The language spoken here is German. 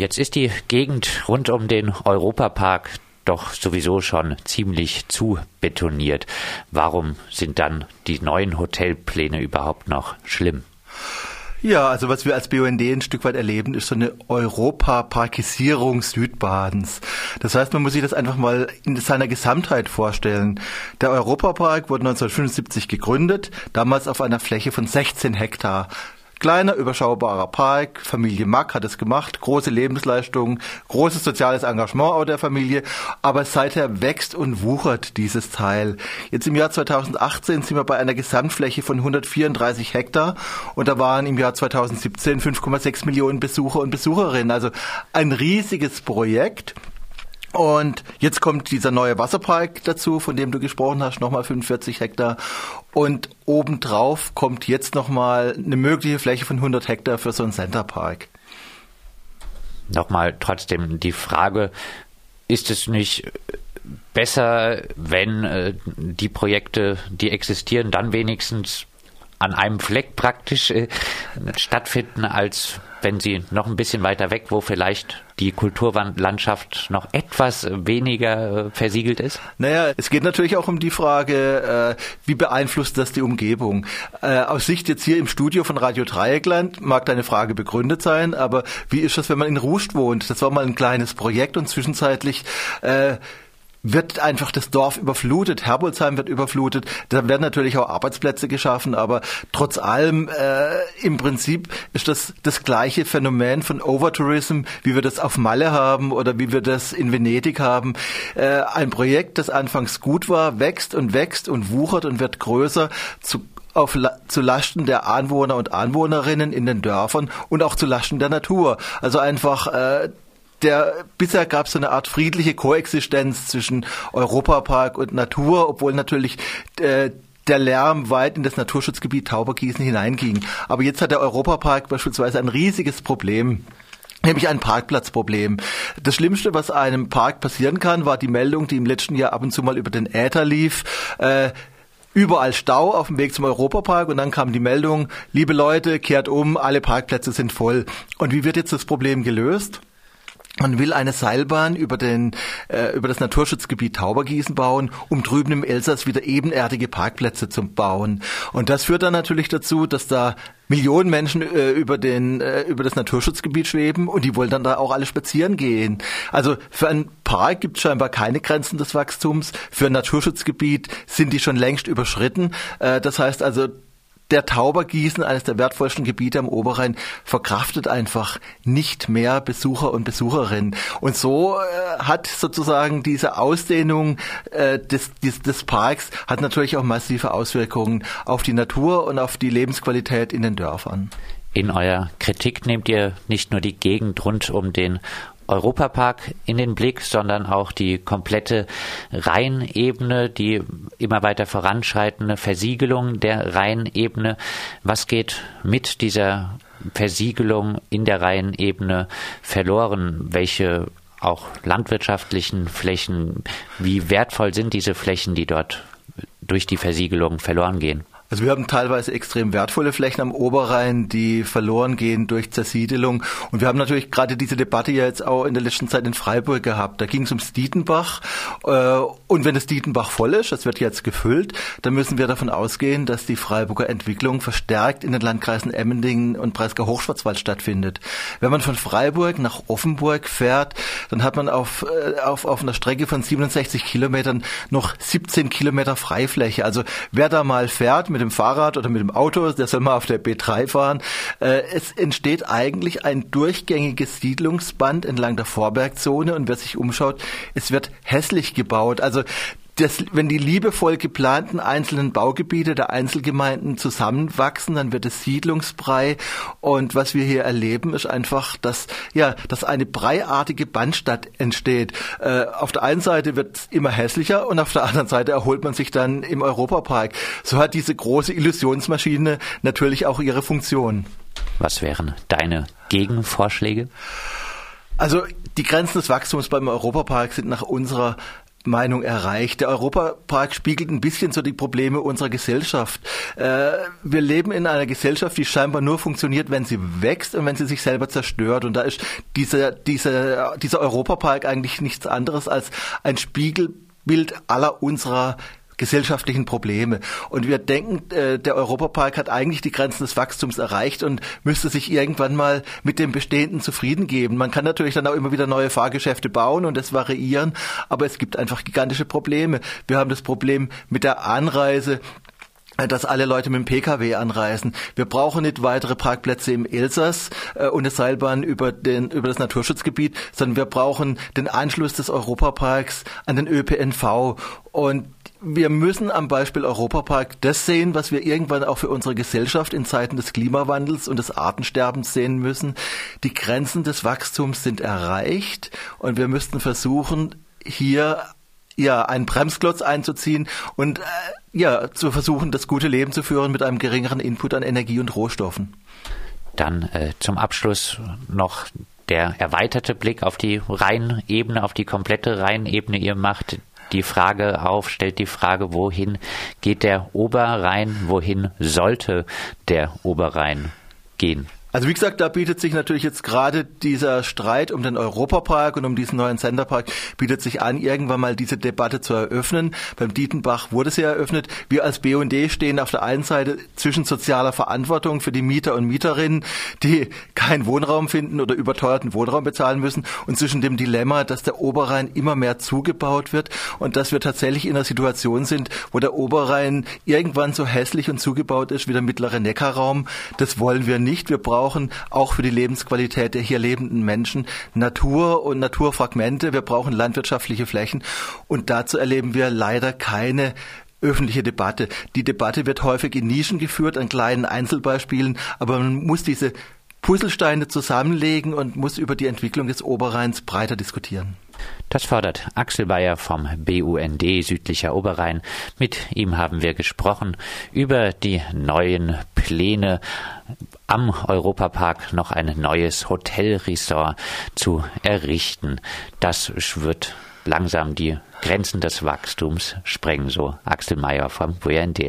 jetzt ist die Gegend rund um den Europapark doch sowieso schon ziemlich zu betoniert. Warum sind dann die neuen Hotelpläne überhaupt noch schlimm? Ja, also was wir als BUND ein Stück weit erleben, ist so eine Europaparkisierung Südbadens. Das heißt, man muss sich das einfach mal in seiner Gesamtheit vorstellen. Der Europapark wurde 1975 gegründet, damals auf einer Fläche von 16 Hektar. Kleiner, überschaubarer Park, Familie Mack hat es gemacht, große Lebensleistungen, großes soziales Engagement auch der Familie, aber seither wächst und wuchert dieses Teil. Jetzt im Jahr 2018 sind wir bei einer Gesamtfläche von 134 Hektar und da waren im Jahr 2017 5,6 Millionen Besucher und Besucherinnen. Also ein riesiges Projekt. Und jetzt kommt dieser neue Wasserpark dazu, von dem du gesprochen hast, nochmal 45 Hektar. Und obendrauf kommt jetzt nochmal eine mögliche Fläche von 100 Hektar für so einen Centerpark. Nochmal trotzdem die Frage, ist es nicht besser, wenn äh, die Projekte, die existieren, dann wenigstens an einem Fleck praktisch äh, stattfinden, als wenn sie noch ein bisschen weiter weg, wo vielleicht die Kulturlandschaft noch etwas weniger äh, versiegelt ist? Naja, es geht natürlich auch um die Frage, äh, wie beeinflusst das die Umgebung? Äh, aus Sicht jetzt hier im Studio von Radio Dreieckland mag deine Frage begründet sein, aber wie ist das, wenn man in Rust wohnt? Das war mal ein kleines Projekt und zwischenzeitlich äh, wird einfach das Dorf überflutet, Herbolzheim wird überflutet, da werden natürlich auch Arbeitsplätze geschaffen, aber trotz allem äh, im Prinzip ist das das gleiche Phänomen von Overtourism, wie wir das auf Malle haben oder wie wir das in Venedig haben. Äh, ein Projekt, das anfangs gut war, wächst und wächst und wuchert und wird größer zu auf, zu Lasten der Anwohner und Anwohnerinnen in den Dörfern und auch zu Lasten der Natur. Also einfach äh, der bisher gab es so eine Art friedliche Koexistenz zwischen Europapark und Natur, obwohl natürlich äh, der Lärm weit in das Naturschutzgebiet Taubergießen hineinging. Aber jetzt hat der Europapark beispielsweise ein riesiges Problem. Nämlich ein Parkplatzproblem. Das Schlimmste, was einem Park passieren kann, war die Meldung, die im letzten Jahr ab und zu mal über den Äther lief. Äh, überall Stau auf dem Weg zum Europapark und dann kam die Meldung, liebe Leute, kehrt um, alle Parkplätze sind voll. Und wie wird jetzt das Problem gelöst? Man will eine Seilbahn über, den, äh, über das Naturschutzgebiet Taubergießen bauen, um drüben im Elsass wieder ebenerdige Parkplätze zu bauen. Und das führt dann natürlich dazu, dass da Millionen Menschen äh, über, den, äh, über das Naturschutzgebiet schweben und die wollen dann da auch alle spazieren gehen. Also für einen Park gibt es scheinbar keine Grenzen des Wachstums. Für ein Naturschutzgebiet sind die schon längst überschritten. Äh, das heißt also, der Taubergießen, eines der wertvollsten Gebiete am Oberrhein, verkraftet einfach nicht mehr Besucher und Besucherinnen. Und so äh, hat sozusagen diese Ausdehnung äh, des, des, des Parks hat natürlich auch massive Auswirkungen auf die Natur und auf die Lebensqualität in den Dörfern. In eurer Kritik nehmt ihr nicht nur die Gegend rund um den Europapark in den Blick, sondern auch die komplette Rheinebene, die immer weiter voranschreitende Versiegelung der Rheinebene. Was geht mit dieser Versiegelung in der Rheinebene verloren? Welche auch landwirtschaftlichen Flächen, wie wertvoll sind diese Flächen, die dort durch die Versiegelung verloren gehen? Also wir haben teilweise extrem wertvolle Flächen am Oberrhein, die verloren gehen durch Zersiedelung. Und wir haben natürlich gerade diese Debatte ja jetzt auch in der letzten Zeit in Freiburg gehabt. Da ging es ums Dietenbach. Äh, und wenn das Dietenbach voll ist, das wird jetzt gefüllt, dann müssen wir davon ausgehen, dass die Freiburger Entwicklung verstärkt in den Landkreisen Emmendingen und Breisgau-Hochschwarzwald stattfindet. Wenn man von Freiburg nach Offenburg fährt, dann hat man auf, äh, auf, auf einer Strecke von 67 Kilometern noch 17 Kilometer Freifläche. Also wer da mal fährt mit mit dem Fahrrad oder mit dem Auto, der soll mal auf der B3 fahren. Äh, es entsteht eigentlich ein durchgängiges Siedlungsband entlang der Vorbergzone und wer sich umschaut, es wird hässlich gebaut. Also das, wenn die liebevoll geplanten einzelnen Baugebiete der Einzelgemeinden zusammenwachsen, dann wird es Siedlungsbrei. Und was wir hier erleben, ist einfach, dass, ja, dass eine breiartige Bandstadt entsteht. Äh, auf der einen Seite wird es immer hässlicher und auf der anderen Seite erholt man sich dann im Europapark. So hat diese große Illusionsmaschine natürlich auch ihre Funktion. Was wären deine Gegenvorschläge? Also die Grenzen des Wachstums beim Europapark sind nach unserer Meinung erreicht. Der Europapark spiegelt ein bisschen so die Probleme unserer Gesellschaft. Äh, wir leben in einer Gesellschaft, die scheinbar nur funktioniert, wenn sie wächst und wenn sie sich selber zerstört. Und da ist dieser, dieser, dieser Europapark eigentlich nichts anderes als ein Spiegelbild aller unserer gesellschaftlichen Probleme. Und wir denken, äh, der Europapark hat eigentlich die Grenzen des Wachstums erreicht und müsste sich irgendwann mal mit dem Bestehenden zufrieden geben. Man kann natürlich dann auch immer wieder neue Fahrgeschäfte bauen und das variieren, aber es gibt einfach gigantische Probleme. Wir haben das Problem mit der Anreise dass alle Leute mit dem Pkw anreisen. Wir brauchen nicht weitere Parkplätze im Elsass äh, und eine Seilbahn über, den, über das Naturschutzgebiet, sondern wir brauchen den Anschluss des Europaparks an den ÖPNV. Und wir müssen am Beispiel Europapark das sehen, was wir irgendwann auch für unsere Gesellschaft in Zeiten des Klimawandels und des Artensterbens sehen müssen. Die Grenzen des Wachstums sind erreicht und wir müssten versuchen, hier ja einen Bremsklotz einzuziehen und äh, ja zu versuchen, das gute Leben zu führen mit einem geringeren Input an Energie und Rohstoffen. Dann äh, zum Abschluss noch der erweiterte Blick auf die Rheinebene, auf die komplette Rheinebene. Ihr macht die Frage auf, stellt die Frage, wohin geht der Oberrhein, wohin sollte der Oberrhein gehen? Also wie gesagt, da bietet sich natürlich jetzt gerade dieser Streit um den Europapark und um diesen neuen Centerpark bietet sich an, irgendwann mal diese Debatte zu eröffnen. Beim Dietenbach wurde sie eröffnet. Wir als BUND stehen auf der einen Seite zwischen sozialer Verantwortung für die Mieter und Mieterinnen, die keinen Wohnraum finden oder überteuerten Wohnraum bezahlen müssen und zwischen dem Dilemma, dass der Oberrhein immer mehr zugebaut wird und dass wir tatsächlich in einer Situation sind, wo der Oberrhein irgendwann so hässlich und zugebaut ist wie der mittlere Neckarraum. Das wollen wir nicht. Wir brauchen brauchen auch für die Lebensqualität der hier lebenden Menschen Natur und Naturfragmente. Wir brauchen landwirtschaftliche Flächen. Und dazu erleben wir leider keine öffentliche Debatte. Die Debatte wird häufig in Nischen geführt, an kleinen Einzelbeispielen, aber man muss diese Puzzlesteine zusammenlegen und muss über die Entwicklung des Oberrheins breiter diskutieren. Das fordert Axel Bayer vom BUND Südlicher Oberrhein. Mit ihm haben wir gesprochen über die neuen Pläne am Europapark noch ein neues Hotelresort zu errichten. Das wird langsam die Grenzen des Wachstums sprengen, so Axel Mayer vom BUND.